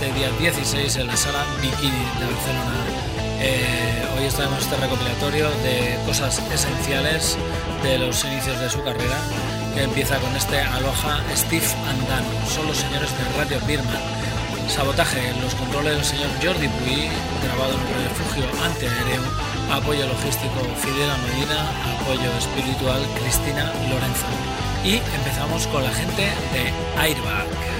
este día 16 en la sala Bikini de Barcelona. Eh, hoy estaremos en este recopilatorio de cosas esenciales de los inicios de su carrera, que empieza con este aloja Steve Andano. Son los señores de Radio Birman. Sabotaje en los controles del señor Jordi Puy, grabado en un refugio antiaéreo. Apoyo logístico Fidela Medina, apoyo espiritual Cristina Lorenzo. Y empezamos con la gente de Airbag.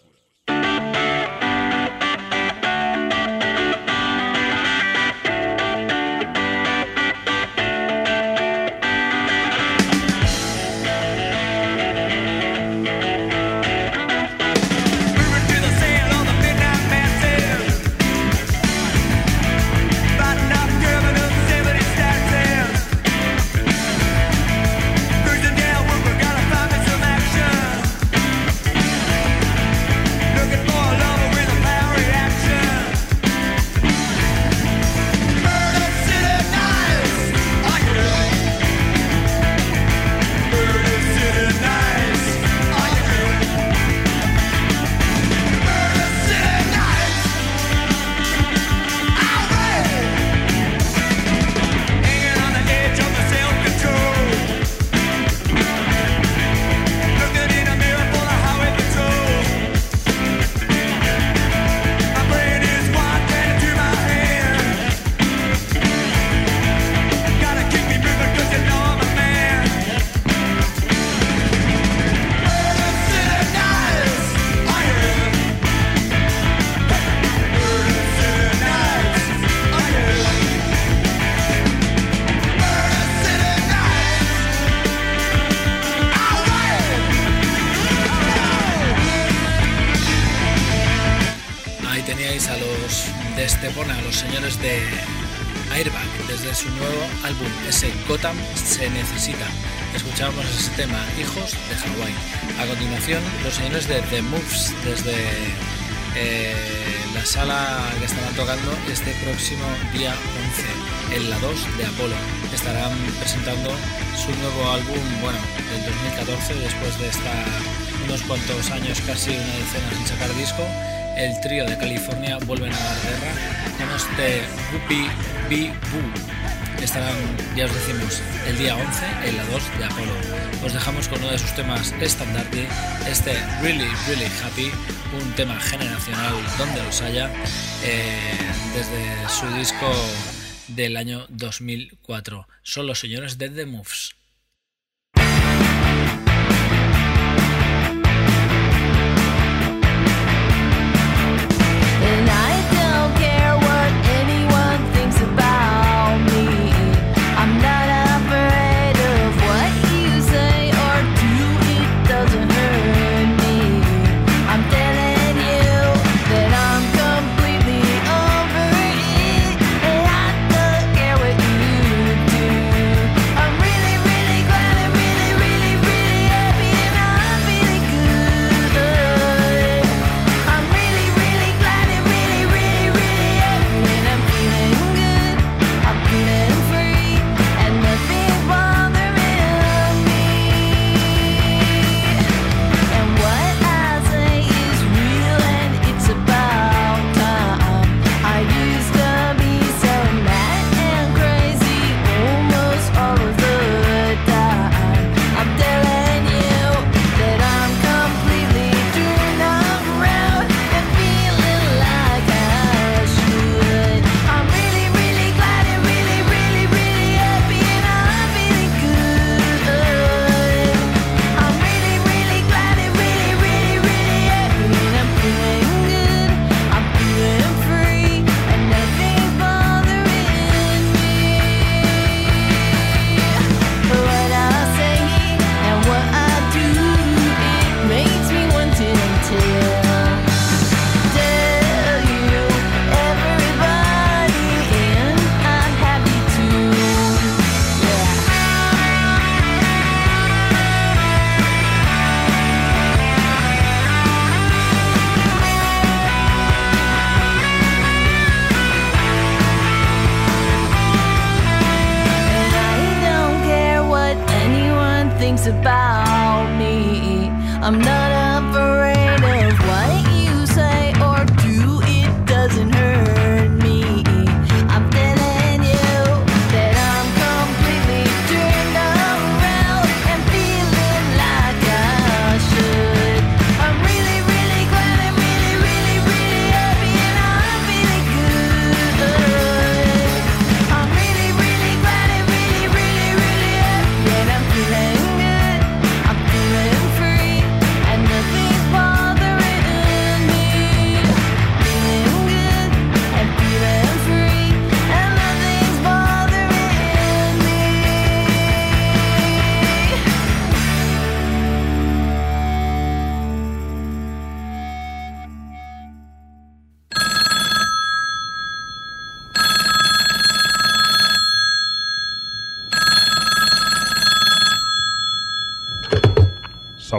escuchábamos ese tema, Hijos de Hawái. A continuación, los señores de The Moves desde eh, la sala que estarán tocando este próximo día 11, en la 2 de Apolo. Estarán presentando su nuevo álbum, bueno, del 2014, después de estar unos cuantos años, casi una decena sin sacar disco. El trío de California vuelven a dar guerra con este Whoopi Bee Boo ya os decimos, el día 11 en la 2 de Apolo. Os dejamos con uno de sus temas estandarte, este Really, Really Happy, un tema generacional donde los haya, eh, desde su disco del año 2004. Son los señores de The Moves.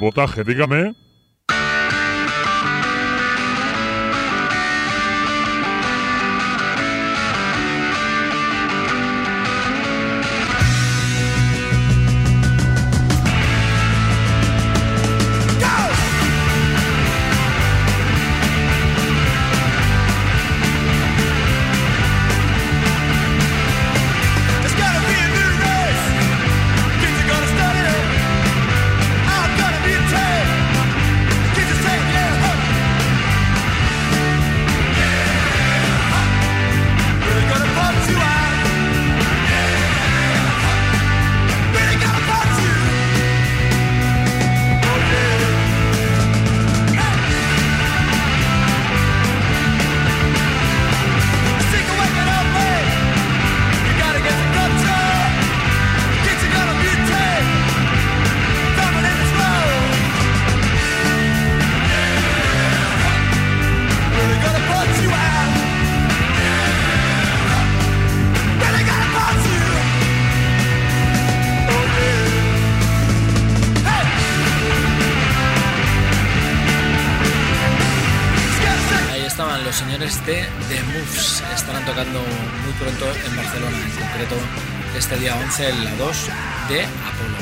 sabotaje, dígame. es el 2 de Apolo.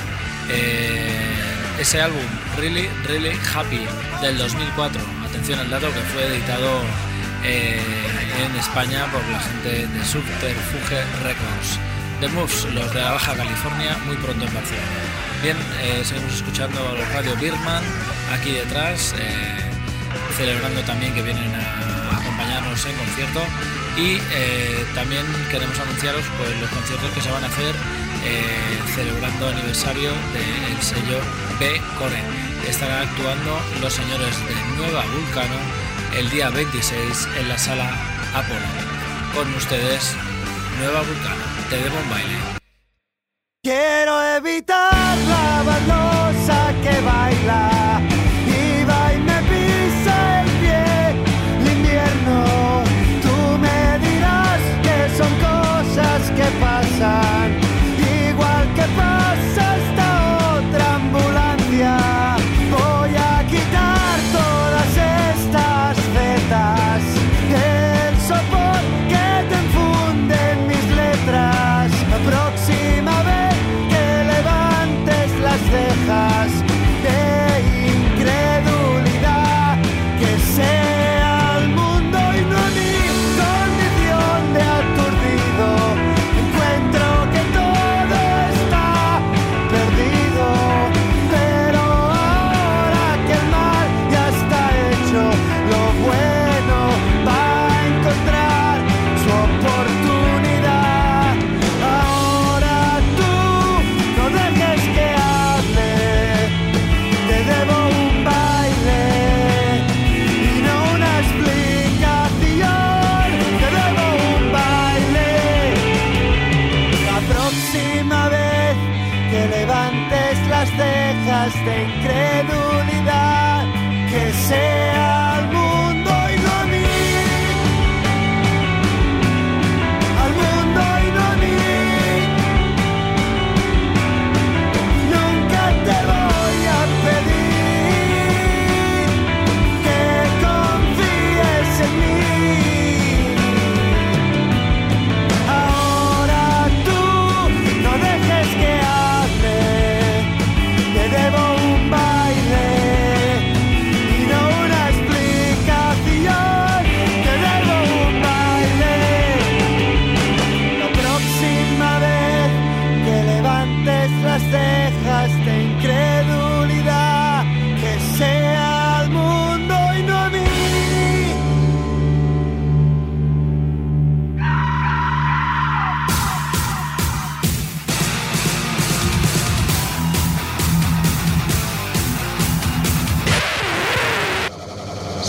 Eh, ese álbum, Really, Really Happy, del 2004, atención al dato que fue editado eh, en España por la gente de Subterfuge Records. The Moves, los de la Baja California, muy pronto en Barcelona. Bien, eh, seguimos escuchando a los Radio Birman aquí detrás, eh, celebrando también que vienen a acompañarnos en concierto y eh, también queremos anunciaros pues, los conciertos que se van a hacer eh, celebrando aniversario del de sello B Core. Estarán actuando los señores de Nueva Vulcano el día 26 en la sala Apolo. Con ustedes, Nueva Vulcano, te debo un baile. Quiero evitar. time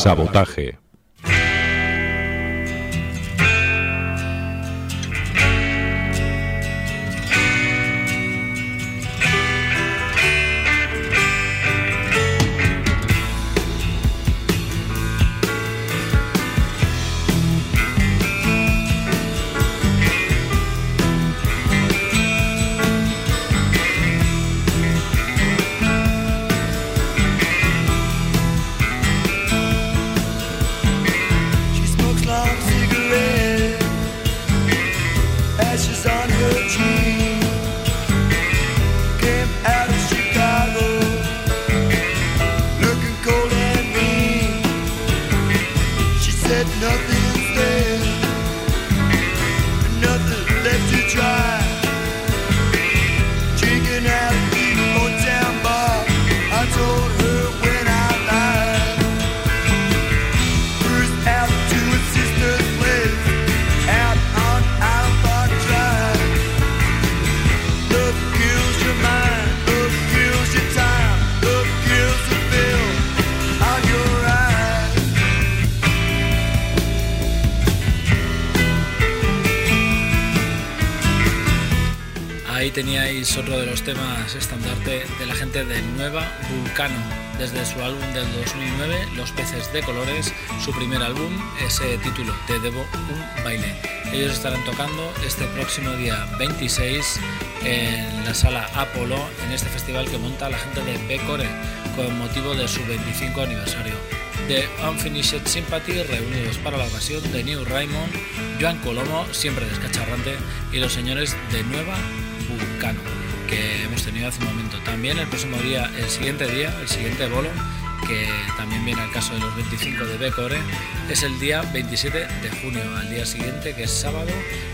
Sabotaje. Teníais otro de los temas estandarte de la gente de Nueva Vulcano. Desde su álbum del 2009, Los peces de colores, su primer álbum, ese título, Te debo un baile. Ellos estarán tocando este próximo día 26 en la sala Apolo, en este festival que monta la gente de Becore con motivo de su 25 aniversario. The Unfinished Sympathy reunidos para la ocasión de New Raymond, Joan Colomo, siempre descacharrante, y los señores de Nueva Vulcano, que hemos tenido hace un momento. También el próximo día, el siguiente día, el siguiente bolo, que también viene al caso de los 25 de Becore, es el día 27 de junio, al día siguiente, que es sábado,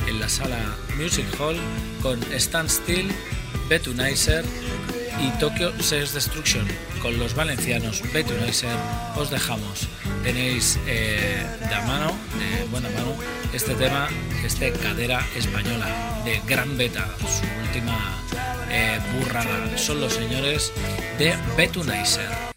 en la sala Music Hall, con Stand Still, Betunizer y Tokyo Sex Destruction. Con los valencianos Betunizer os dejamos. Tenéis eh, de mano, de buena mano, este tema, este cadera española de Gran Beta, su última eh, burrada. Son los señores de Betunizer.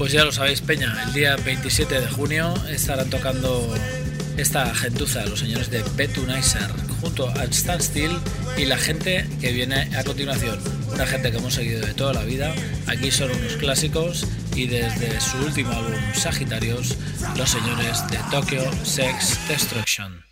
Pues ya lo sabéis, Peña, el día 27 de junio estarán tocando esta gentuza, los señores de Betunizer, junto a Standstill y la gente que viene a continuación. Una gente que hemos seguido de toda la vida. Aquí son unos clásicos y desde su último álbum, Sagitarios, los señores de Tokyo Sex Destruction.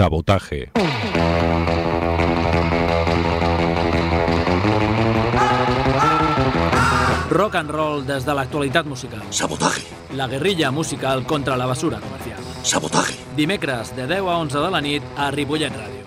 Sabotaje. Rock and roll des de l'actualitat musical. Sabotaje. La guerrilla musical contra la basura comercial. Sabotaje. Dimecres de 10 a 11 de la nit a Ripollet Ràdio.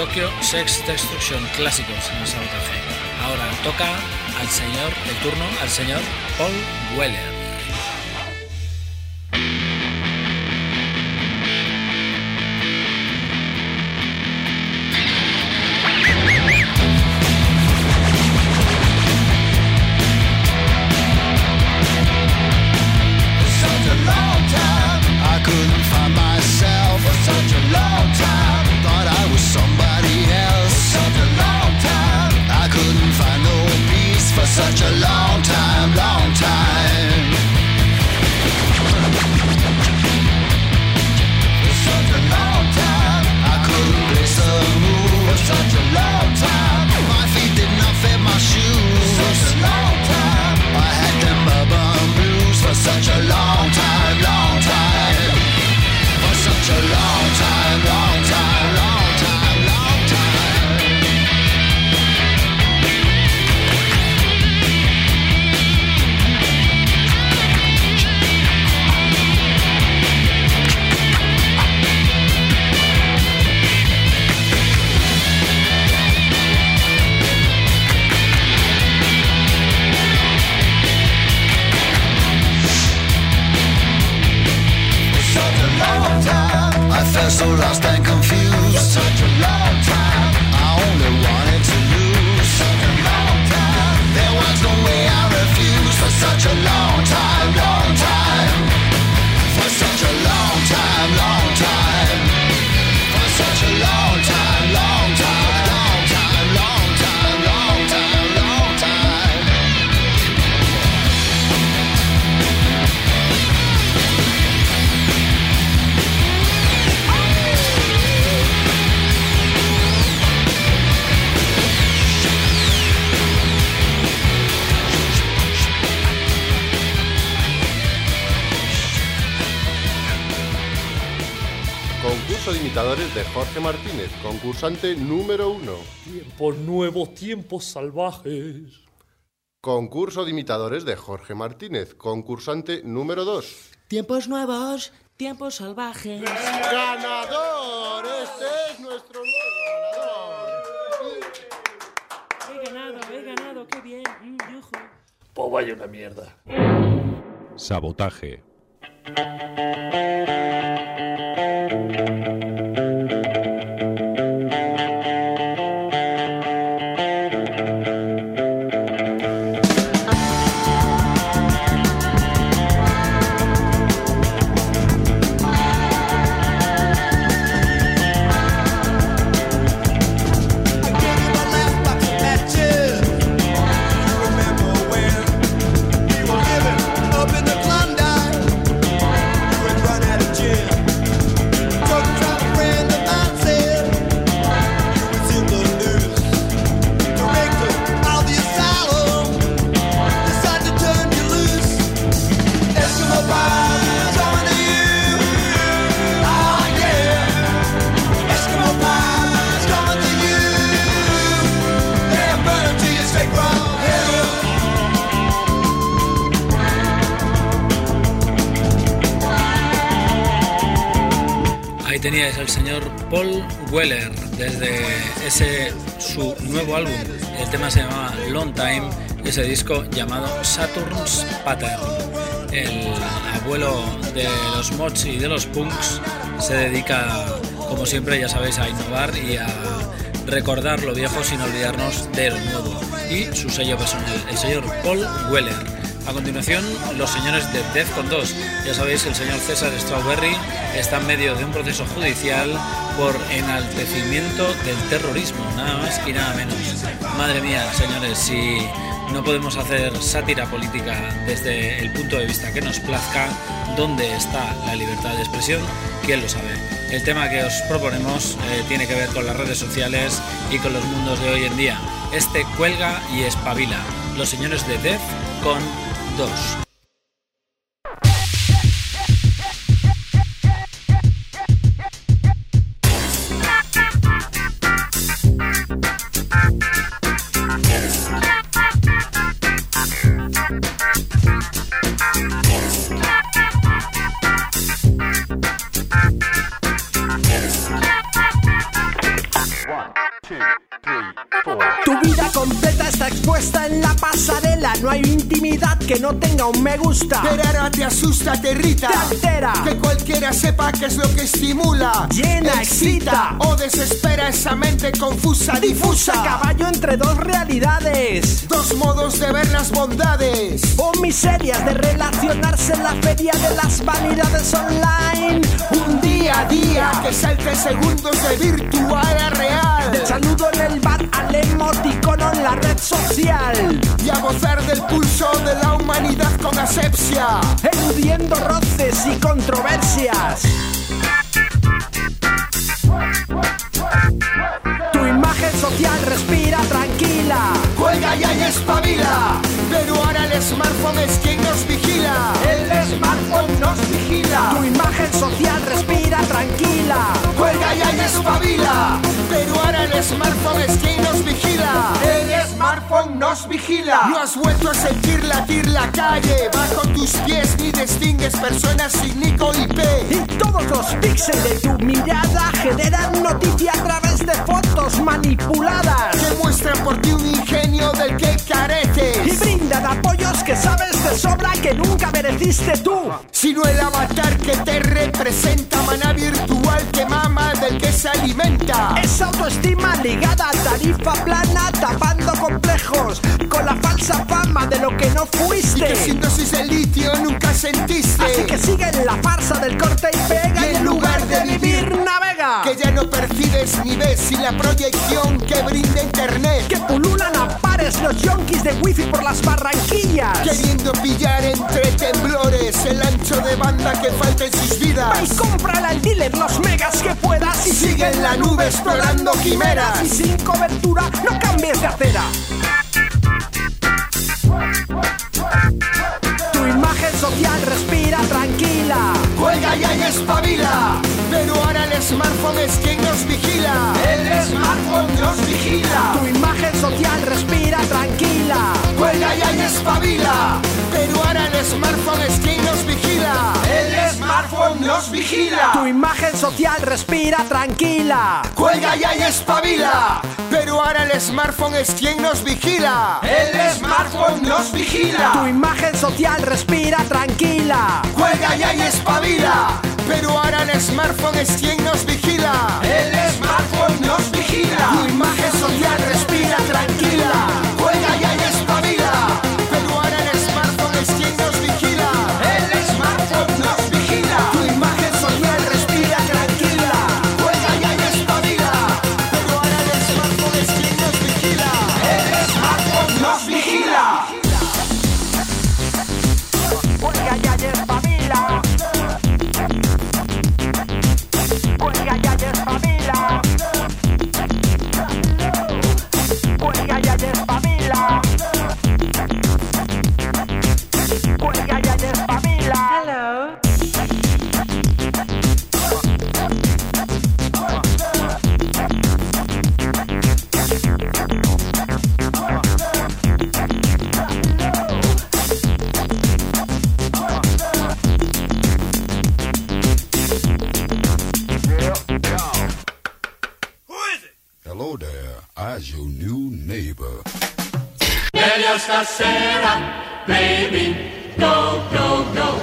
Tokyo Sex Destruction, clásicos en el sabotaje. Ahora toca al señor, el turno al señor Paul Weller. tonight Concurso de imitadores de Jorge Martínez, concursante número uno. Tiempos nuevos, tiempos salvajes. Concurso de imitadores de Jorge Martínez, concursante número dos. Tiempos nuevos, tiempos salvajes. ¡Ganador! Este es nuestro nuevo He ganado, he ganado, qué bien. Mm. Pues vaya una mierda. Sabotaje. Teníais al señor Paul Weller desde ese su nuevo álbum. El tema se llamaba Long Time, ese disco llamado Saturn's Pattern. El abuelo de los mods y de los punks se dedica, como siempre, ya sabéis, a innovar y a recordar lo viejo sin olvidarnos de lo nuevo. Y su sello personal, el señor Paul Weller. A continuación, los señores de Defcon 2. Ya sabéis, el señor César Strawberry está en medio de un proceso judicial por enaltecimiento del terrorismo, nada más y nada menos. Madre mía, señores, si no podemos hacer sátira política desde el punto de vista que nos plazca, ¿dónde está la libertad de expresión? ¿Quién lo sabe? El tema que os proponemos eh, tiene que ver con las redes sociales y con los mundos de hoy en día. Este cuelga y espabila. Los señores de Def con 2. Que no tenga un me gusta. Pero ahora te asusta, te irrita. Te altera. Que cualquiera sepa qué es lo que estimula. Llena, excita. O desespera esa mente confusa, difusa. Caballo entre dos realidades. Dos modos de ver las bondades. O miserias de relacionarse en la feria de las vanidades online. Un día a día que salte segundos de virtual a real. Del saludo en el bar al en la red social. Y a gozar del pulso de la humanidad con asepsia. Eludiendo roces y controversias. Tu imagen social respira tranquila. Cuelga ya y espabila. Pero ahora el smartphone es quien nos vigila. El smartphone nos vigila. Tu imagen social respira tranquila. Cuelga ya y espabila. Pero ahora el smartphone es quien nos vigila. Smartphone nos vigila. No has vuelto a sentir latir la calle. Bajo tus pies ni distingues personas sin Nico IP. Y todos los píxeles de tu mirada generan noticia a través de fotos manipuladas. Que muestran por ti un ingenio del que careces. Y brindan apoyos que sabes de sobra que nunca mereciste tú. Sino el avatar que te representa, maná virtual que mama del que se alimenta. Esa autoestima ligada a tarifa plana, no fuiste. Y que sin dosis de litio nunca sentiste. Así que sigue en la farsa del corte y pega Y en lugar de vivir, navega. Que ya no percibes ni ves y la proyección que brinda internet. Que pululan a pares los yonkis de wifi por las barranquillas. Queriendo pillar entre temblores el ancho de banda que falta en sus vidas. Va y cómprale al dealer los megas que puedas y sigue en la nube explorando quimeras. Y sin cobertura no cambies de acera. Tu imagen social respira tranquila. Juega ya y espabila. Pero ahora el smartphone es quien nos vigila. El smartphone nos vigila. Tu imagen social respira tranquila. Juega ya y espabila. Pero ahora el smartphone es quien nos vigila. Smartphone nos vigila. Tu imagen social respira tranquila. Juega ya y espabila. Pero ahora el smartphone es quien nos vigila. El smartphone nos vigila. Tu imagen social respira tranquila. Juega ya y espabila. Pero ahora el smartphone es quien nos vigila. El smartphone nos vigila. Tu imagen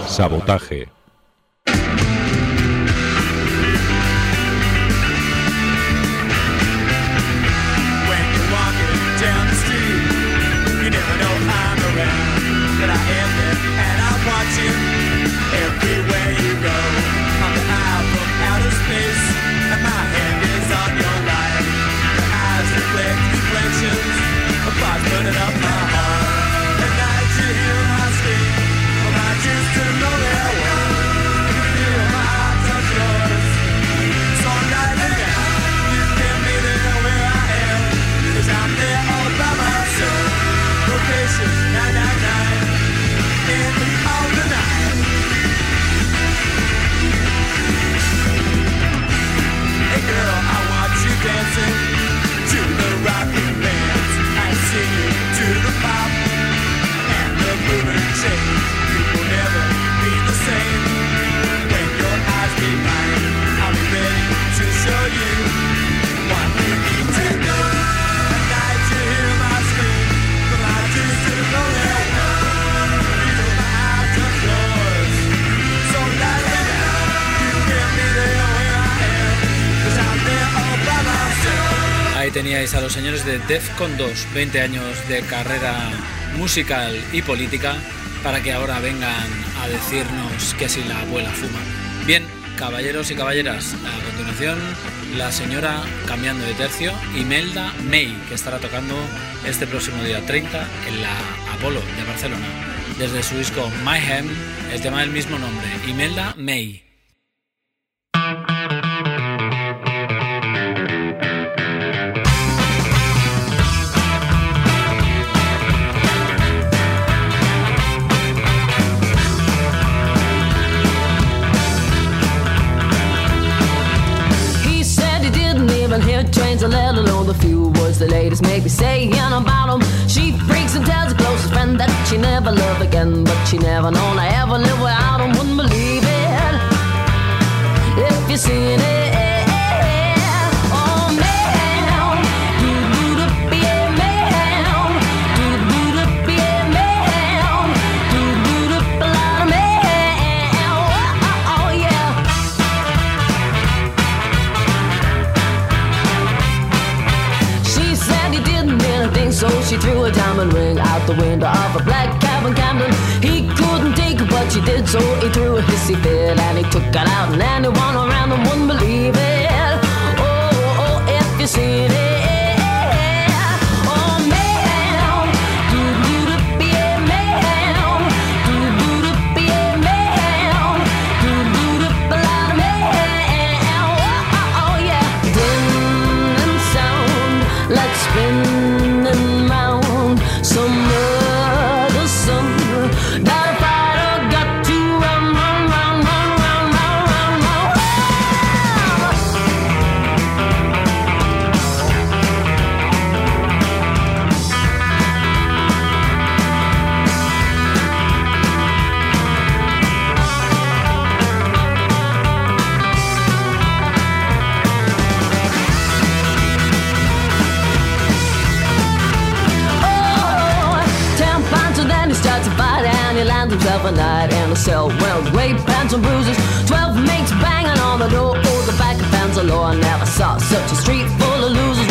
Sabotaje. Los señores de Defcon 2, 20 años de carrera musical y política, para que ahora vengan a decirnos que si la abuela fuma. Bien, caballeros y caballeras, a continuación la señora cambiando de tercio, Imelda May, que estará tocando este próximo día 30 en la Apolo de Barcelona. Desde su disco Mayhem, el tema del mismo nombre, Imelda May. Ladies make me saying about him. She freaks and tells her closest friend that she never loved again, but she never known I ever live without him. Wouldn't believe it if you seen it. She threw a diamond ring out the window of a black cab in Camden. He couldn't take it, but she did, so he threw a hissy fit and he took it out, and anyone around him wouldn't believe it. Oh, oh, oh if you seen it. Cell. Well, rape, pants and bruises. Twelve mates banging on the door. Oh, the back of fence law. I never saw such a street full of losers.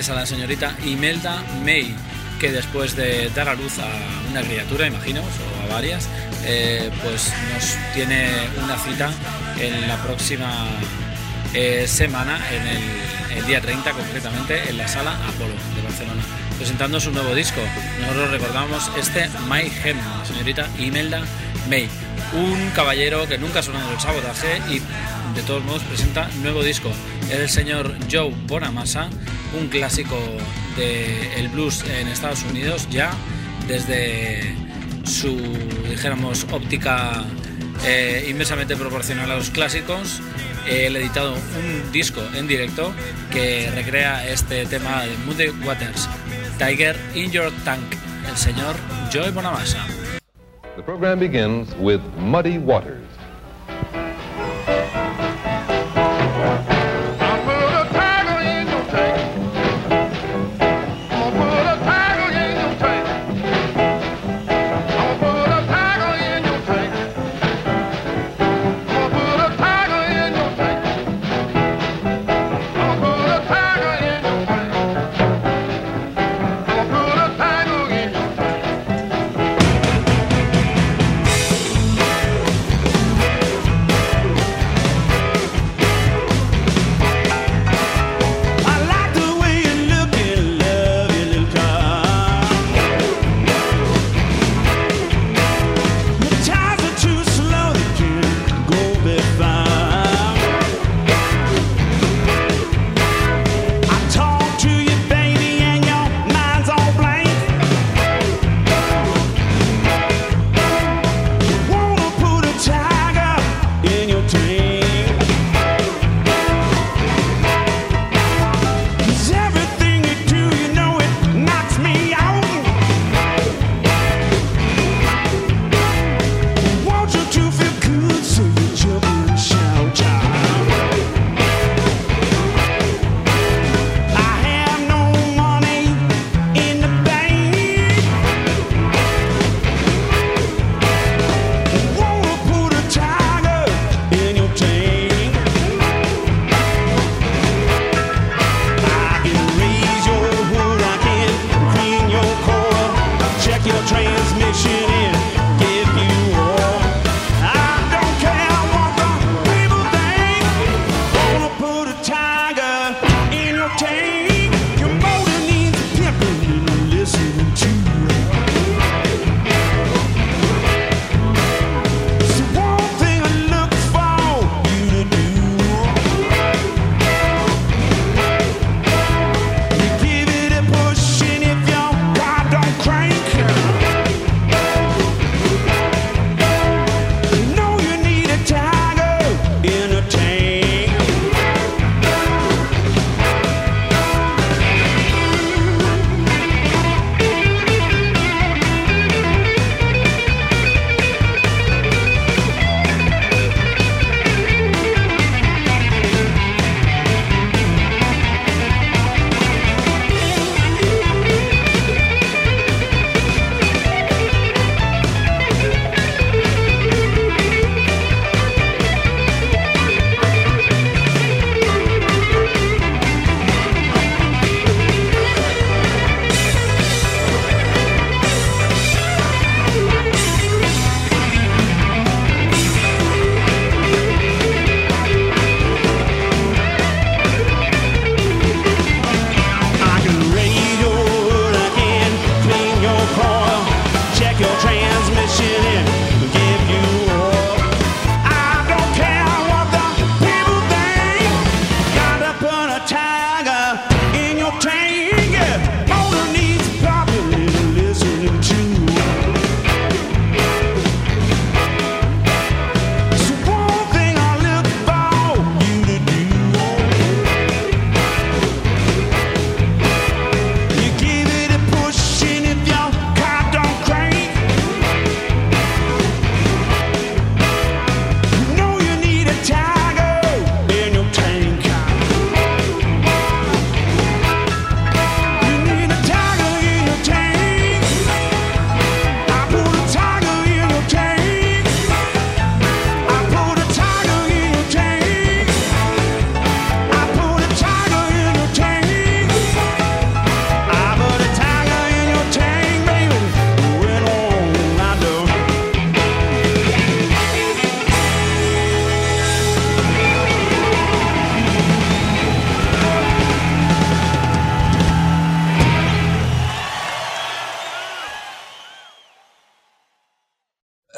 Teníais a la señorita Imelda May, que después de dar a luz a una criatura, imagino, o a varias, eh, pues nos tiene una cita en la próxima eh, semana, en el, día 30 concretamente, en la sala Apolo de Barcelona, presentando su nuevo disco. Nosotros recordamos este My Hem, la señorita Imelda May, un caballero que nunca ha sonado el sabotaje y de todos modos presenta nuevo disco. El señor Joe Bonamassa, un clásico del blues en Estados Unidos ya desde su, dijéramos, óptica eh, inversamente proporcional a los clásicos. Él ha editado un disco en directo que recrea este tema de Moody Waters, Tiger in Your Tank, el señor Joe Bonamassa. The program begins with Muddy Waters.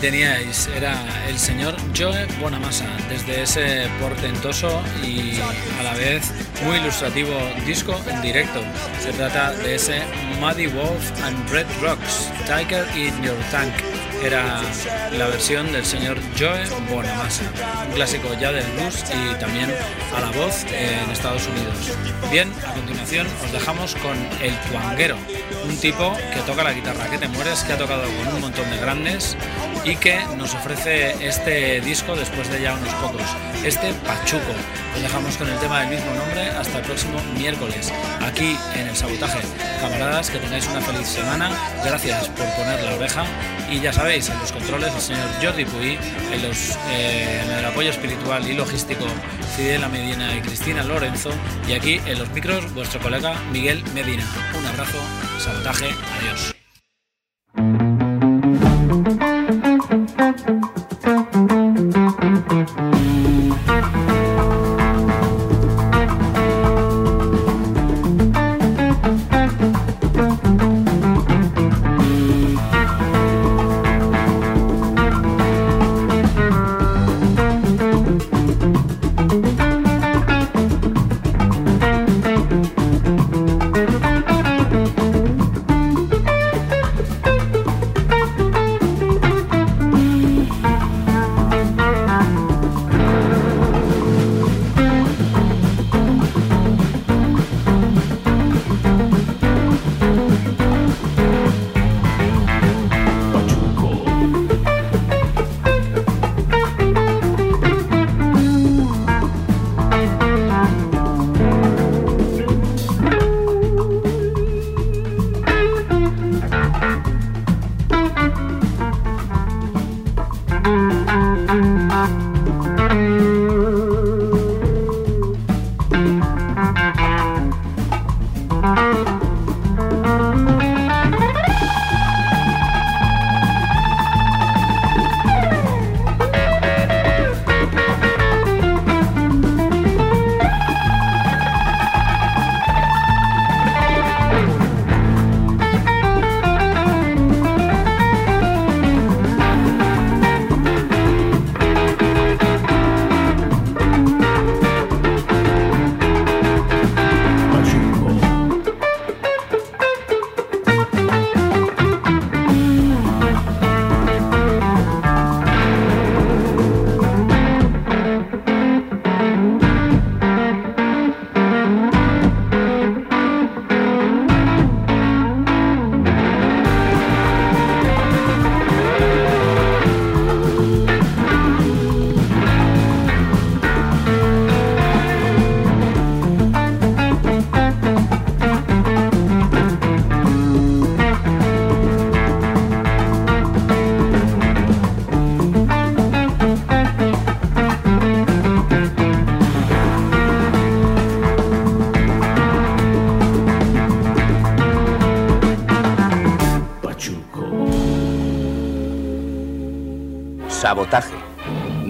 Teníais, era el señor Joe Bonamassa, desde ese portentoso y a la vez muy ilustrativo disco en directo. Se trata de ese Muddy Wolf and Red Rocks, Tiger in Your Tank. Era la versión del señor Joe Bonamassa, un clásico ya del blues y también a la voz en Estados Unidos. Bien, a continuación os dejamos con El Tuanguero, un tipo que toca la guitarra que te mueres, que ha tocado con un montón de grandes y que nos ofrece este disco después de ya unos pocos, este Pachuco. Os dejamos con el tema del mismo nombre hasta el próximo miércoles, aquí en el Sabotaje. Camaradas, que tengáis una feliz semana, gracias por poner la oreja y ya sabéis, en los controles el señor Jordi Puy, en, los, eh, el apoyo espiritual y logístico Fidel Medina y Cristina Lorenzo y aquí en los micros vuestro colega Miguel Medina. Un abrazo, sabotaje, adiós.